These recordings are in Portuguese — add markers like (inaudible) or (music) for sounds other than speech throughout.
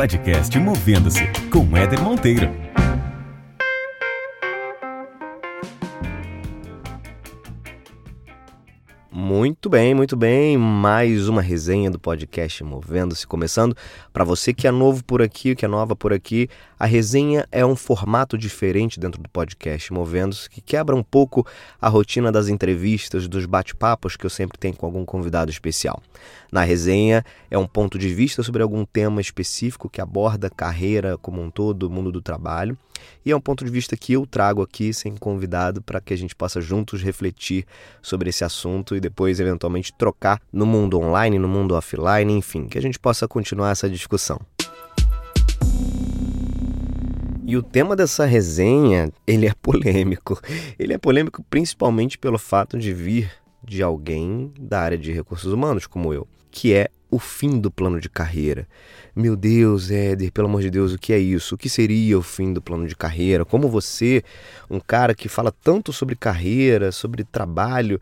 podcast Movendo-se com Éder Monteiro. Muito bem, muito bem. Mais uma resenha do podcast Movendo-se começando. Para você que é novo por aqui, que é nova por aqui, a resenha é um formato diferente dentro do podcast Movendo-se, que quebra um pouco a rotina das entrevistas, dos bate-papos que eu sempre tenho com algum convidado especial. Na resenha é um ponto de vista sobre algum tema específico que aborda carreira como um todo, mundo do trabalho. E é um ponto de vista que eu trago aqui sem convidado para que a gente possa juntos refletir sobre esse assunto e depois eventualmente trocar no mundo online, no mundo offline, enfim, que a gente possa continuar essa discussão. E o tema dessa resenha, ele é polêmico. Ele é polêmico principalmente pelo fato de vir de alguém da área de recursos humanos como eu, que é o fim do plano de carreira. Meu Deus, Éder, pelo amor de Deus, o que é isso? O que seria o fim do plano de carreira? Como você, um cara que fala tanto sobre carreira, sobre trabalho,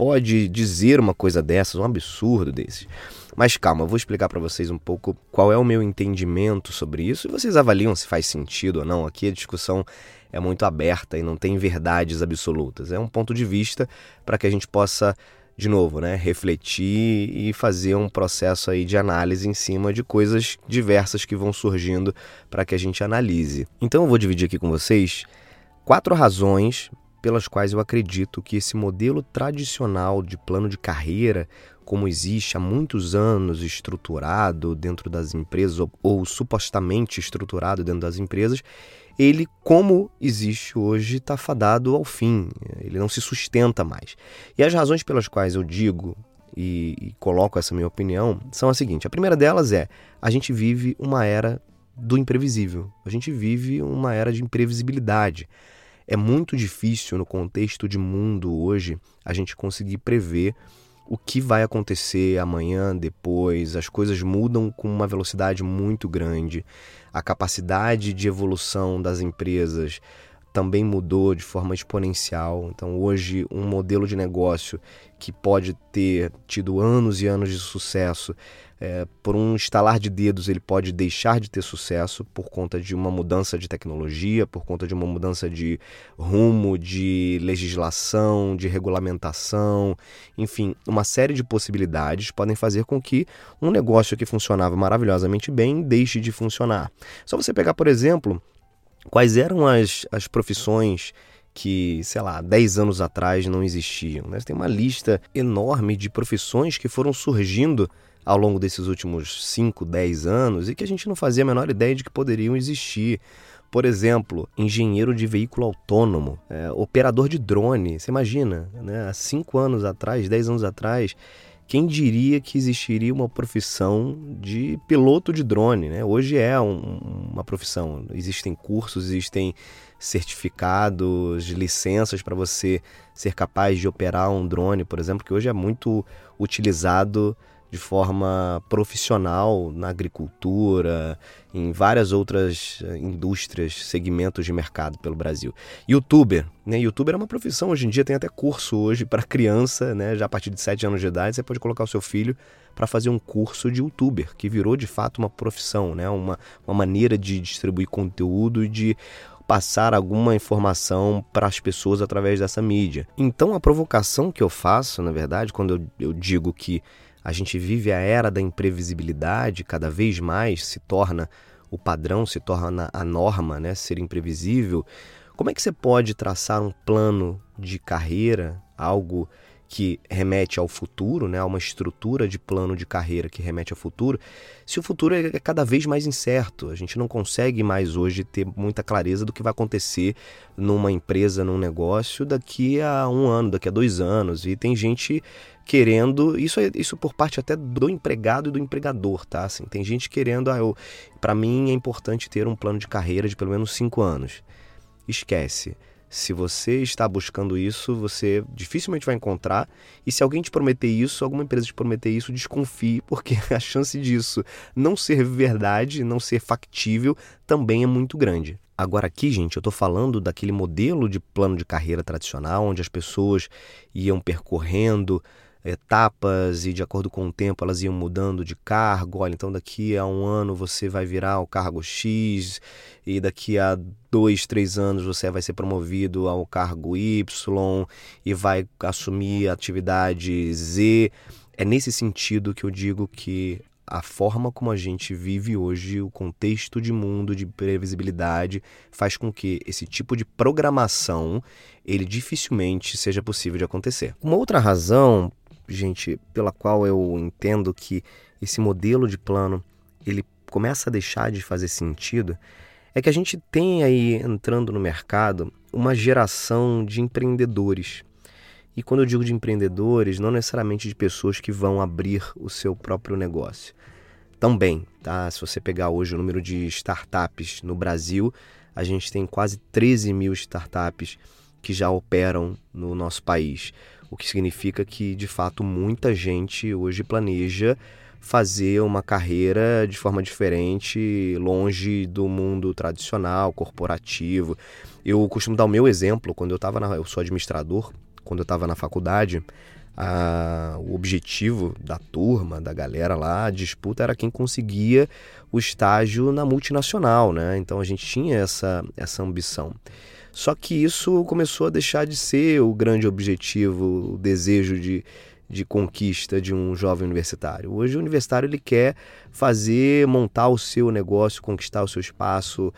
pode dizer uma coisa dessas, um absurdo desse? Mas calma, eu vou explicar para vocês um pouco qual é o meu entendimento sobre isso e vocês avaliam se faz sentido ou não. Aqui a discussão é muito aberta e não tem verdades absolutas. É um ponto de vista para que a gente possa de novo, né, refletir e fazer um processo aí de análise em cima de coisas diversas que vão surgindo para que a gente analise. Então eu vou dividir aqui com vocês quatro razões pelas quais eu acredito que esse modelo tradicional de plano de carreira, como existe há muitos anos estruturado dentro das empresas ou, ou supostamente estruturado dentro das empresas, ele, como existe hoje, está fadado ao fim, ele não se sustenta mais. E as razões pelas quais eu digo e, e coloco essa minha opinião são as seguintes: a primeira delas é a gente vive uma era do imprevisível, a gente vive uma era de imprevisibilidade. É muito difícil no contexto de mundo hoje a gente conseguir prever o que vai acontecer amanhã, depois. As coisas mudam com uma velocidade muito grande. A capacidade de evolução das empresas também mudou de forma exponencial. Então, hoje, um modelo de negócio que pode ter tido anos e anos de sucesso é, por um estalar de dedos, ele pode deixar de ter sucesso por conta de uma mudança de tecnologia, por conta de uma mudança de rumo, de legislação, de regulamentação, enfim, uma série de possibilidades podem fazer com que um negócio que funcionava maravilhosamente bem deixe de funcionar. Só você pegar, por exemplo, quais eram as, as profissões que, sei lá, 10 anos atrás não existiam. Né? Tem uma lista enorme de profissões que foram surgindo ao longo desses últimos 5, 10 anos e que a gente não fazia a menor ideia de que poderiam existir. Por exemplo, engenheiro de veículo autônomo, é, operador de drone. Você imagina, né? há 5 anos atrás, 10 anos atrás, quem diria que existiria uma profissão de piloto de drone? Né? Hoje é um, uma profissão. Existem cursos, existem certificados, licenças para você ser capaz de operar um drone, por exemplo, que hoje é muito utilizado de forma profissional na agricultura, em várias outras eh, indústrias, segmentos de mercado pelo Brasil. Youtuber, né? Youtuber é uma profissão hoje em dia, tem até curso hoje para criança, né? Já a partir de 7 anos de idade, você pode colocar o seu filho para fazer um curso de youtuber, que virou de fato uma profissão, né? Uma, uma maneira de distribuir conteúdo e de passar alguma informação para as pessoas através dessa mídia. Então a provocação que eu faço, na verdade, quando eu, eu digo que a gente vive a era da imprevisibilidade, cada vez mais se torna o padrão, se torna a norma, né? Ser imprevisível. Como é que você pode traçar um plano de carreira, algo que remete ao futuro, né, a uma estrutura de plano de carreira que remete ao futuro, se o futuro é cada vez mais incerto. A gente não consegue mais hoje ter muita clareza do que vai acontecer numa empresa, num negócio daqui a um ano, daqui a dois anos. E tem gente querendo, isso é isso por parte até do empregado e do empregador, tá? Assim, tem gente querendo, ah, para mim é importante ter um plano de carreira de pelo menos cinco anos. Esquece. Se você está buscando isso, você dificilmente vai encontrar. E se alguém te prometer isso, alguma empresa te prometer isso, desconfie, (laughs) porque a chance disso não ser verdade, não ser factível, também é muito grande. Agora, aqui, gente, eu estou falando daquele modelo de plano de carreira tradicional, onde as pessoas iam percorrendo etapas e de acordo com o tempo elas iam mudando de cargo. Olha, então daqui a um ano você vai virar o cargo X e daqui a dois, três anos você vai ser promovido ao cargo Y e vai assumir a atividade Z. É nesse sentido que eu digo que a forma como a gente vive hoje, o contexto de mundo de previsibilidade, faz com que esse tipo de programação ele dificilmente seja possível de acontecer. Uma outra razão, gente, pela qual eu entendo que esse modelo de plano ele começa a deixar de fazer sentido é que a gente tem aí entrando no mercado uma geração de empreendedores. E quando eu digo de empreendedores, não necessariamente de pessoas que vão abrir o seu próprio negócio também, tá? Se você pegar hoje o número de startups no Brasil, a gente tem quase 13 mil startups que já operam no nosso país, o que significa que de fato muita gente hoje planeja fazer uma carreira de forma diferente, longe do mundo tradicional, corporativo. Eu costumo dar o meu exemplo quando eu estava na, eu sou administrador, quando eu estava na faculdade, a, o objetivo da turma, da galera lá, a disputa era quem conseguia o estágio na multinacional, né? Então a gente tinha essa, essa ambição. Só que isso começou a deixar de ser o grande objetivo, o desejo de, de conquista de um jovem universitário. Hoje o universitário ele quer fazer, montar o seu negócio, conquistar o seu espaço,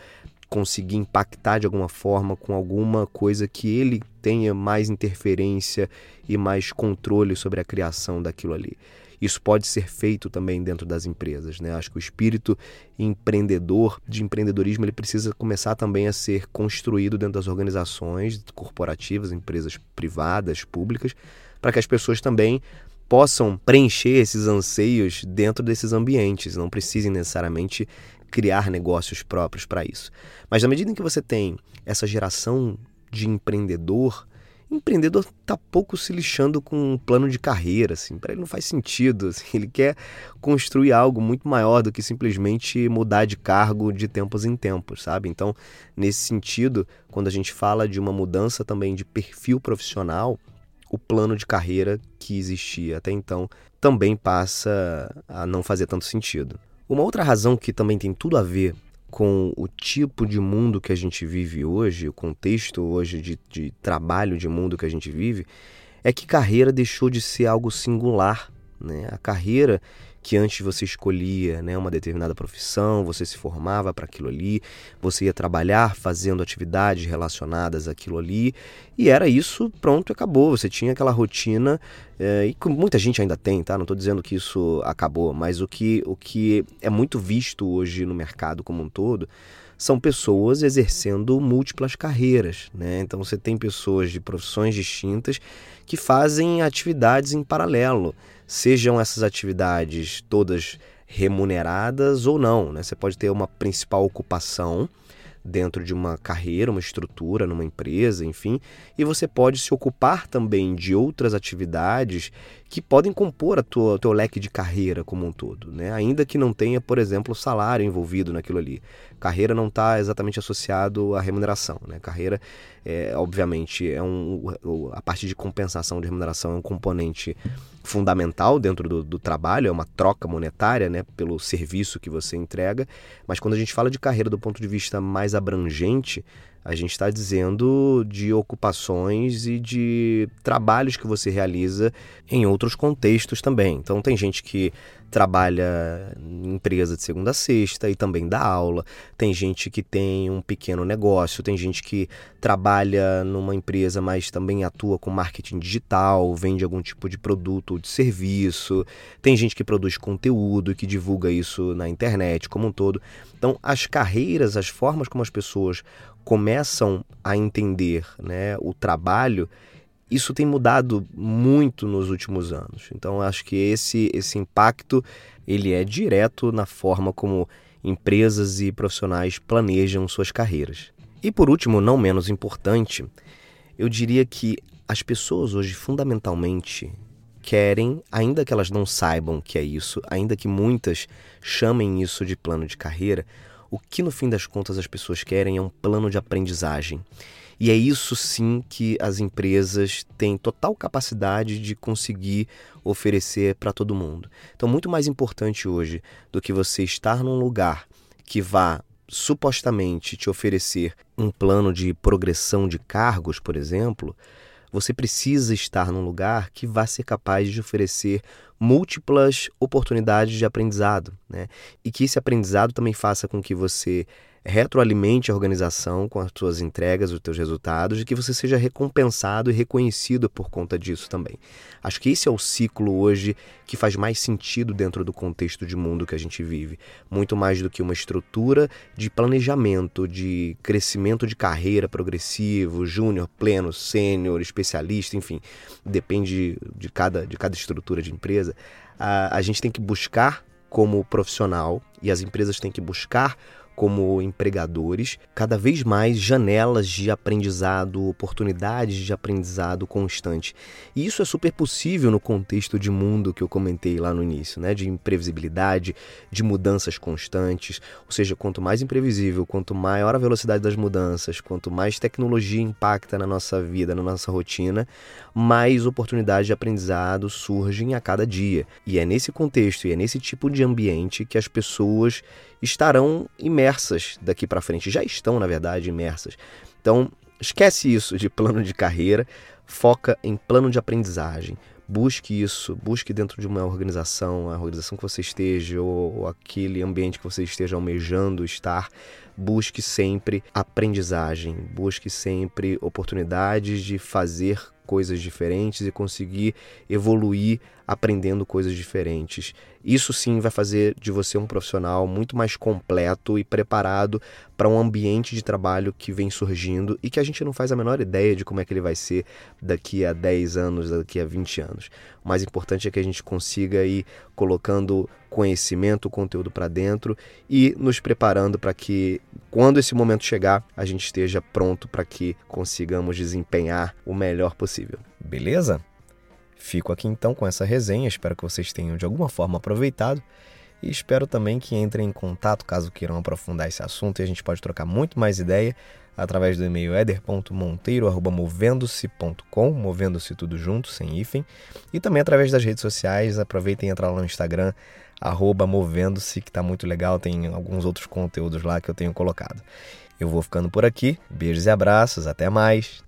conseguir impactar de alguma forma com alguma coisa que ele tenha mais interferência e mais controle sobre a criação daquilo ali. Isso pode ser feito também dentro das empresas, né? Acho que o espírito empreendedor, de empreendedorismo, ele precisa começar também a ser construído dentro das organizações corporativas, empresas privadas, públicas, para que as pessoas também possam preencher esses anseios dentro desses ambientes, não precisem necessariamente criar negócios próprios para isso. Mas na medida em que você tem essa geração de empreendedor, empreendedor está pouco se lixando com um plano de carreira, assim, para ele não faz sentido, (laughs) assim, ele quer construir algo muito maior do que simplesmente mudar de cargo de tempos em tempos, sabe? Então, nesse sentido, quando a gente fala de uma mudança também de perfil profissional, o plano de carreira que existia até então também passa a não fazer tanto sentido. Uma outra razão que também tem tudo a ver com o tipo de mundo que a gente vive hoje, o contexto hoje de, de trabalho de mundo que a gente vive, é que carreira deixou de ser algo singular. Né? A carreira que antes você escolhia né, uma determinada profissão, você se formava para aquilo ali, você ia trabalhar fazendo atividades relacionadas àquilo ali, e era isso, pronto, acabou. Você tinha aquela rotina, é, e muita gente ainda tem, tá? Não estou dizendo que isso acabou, mas o que, o que é muito visto hoje no mercado como um todo são pessoas exercendo múltiplas carreiras, né? Então você tem pessoas de profissões distintas que fazem atividades em paralelo sejam essas atividades todas remuneradas ou não. Né? Você pode ter uma principal ocupação dentro de uma carreira, uma estrutura, numa empresa, enfim, e você pode se ocupar também de outras atividades que podem compor a tua, teu leque de carreira como um todo, né? ainda que não tenha, por exemplo, salário envolvido naquilo ali. Carreira não está exatamente associado à remuneração. Né? Carreira, é, obviamente, é um, a parte de compensação de remuneração é um componente fundamental dentro do, do, trabalho, é uma troca monetária né, pelo serviço que você entrega, mas quando a gente fala de carreira do ponto de vista mais abrangente, a gente está dizendo de ocupações e de trabalhos que você realiza em outros contextos também. Então, tem gente que trabalha em empresa de segunda a sexta e também dá aula. Tem gente que tem um pequeno negócio, tem gente que trabalha numa empresa, mas também atua com marketing digital, vende algum tipo de produto ou de serviço. Tem gente que produz conteúdo e que divulga isso na internet como um todo. Então, as carreiras, as formas como as pessoas começam a entender né, o trabalho isso tem mudado muito nos últimos anos. Então acho que esse esse impacto ele é direto na forma como empresas e profissionais planejam suas carreiras. E por último, não menos importante, eu diria que as pessoas hoje fundamentalmente querem, ainda que elas não saibam que é isso, ainda que muitas chamem isso de plano de carreira, o que no fim das contas as pessoas querem é um plano de aprendizagem. E é isso sim que as empresas têm total capacidade de conseguir oferecer para todo mundo. Então, muito mais importante hoje do que você estar num lugar que vá supostamente te oferecer um plano de progressão de cargos, por exemplo, você precisa estar num lugar que vá ser capaz de oferecer múltiplas oportunidades de aprendizado, né? E que esse aprendizado também faça com que você retroalimente a organização com as suas entregas, os seus resultados, e que você seja recompensado e reconhecido por conta disso também. Acho que esse é o ciclo hoje que faz mais sentido dentro do contexto de mundo que a gente vive. Muito mais do que uma estrutura de planejamento, de crescimento de carreira progressivo, júnior, pleno, sênior, especialista, enfim, depende de cada, de cada estrutura de empresa. A, a gente tem que buscar como profissional e as empresas têm que buscar como empregadores, cada vez mais janelas de aprendizado, oportunidades de aprendizado constante. E isso é super possível no contexto de mundo que eu comentei lá no início, né? de imprevisibilidade, de mudanças constantes. Ou seja, quanto mais imprevisível, quanto maior a velocidade das mudanças, quanto mais tecnologia impacta na nossa vida, na nossa rotina, mais oportunidades de aprendizado surgem a cada dia. E é nesse contexto e é nesse tipo de ambiente que as pessoas estarão imersas daqui para frente, já estão, na verdade, imersas. Então, esquece isso de plano de carreira, foca em plano de aprendizagem. Busque isso, busque dentro de uma organização, a organização que você esteja ou, ou aquele ambiente que você esteja almejando estar, busque sempre aprendizagem, busque sempre oportunidades de fazer coisas diferentes e conseguir evoluir aprendendo coisas diferentes. Isso sim vai fazer de você um profissional muito mais completo e preparado para um ambiente de trabalho que vem surgindo e que a gente não faz a menor ideia de como é que ele vai ser daqui a 10 anos, daqui a 20 anos. O mais importante é que a gente consiga ir colocando conhecimento, conteúdo para dentro e nos preparando para que quando esse momento chegar, a gente esteja pronto para que consigamos desempenhar o melhor possível. Beleza? Fico aqui então com essa resenha, espero que vocês tenham de alguma forma aproveitado e espero também que entrem em contato caso queiram aprofundar esse assunto e a gente pode trocar muito mais ideia através do e-mail eder.monteiro@movendo-se.com, movendo-se tudo junto, sem hífen, e também através das redes sociais, aproveitem e entrar lá no Instagram arroba movendo-se, que está muito legal, tem alguns outros conteúdos lá que eu tenho colocado. Eu vou ficando por aqui, beijos e abraços, até mais.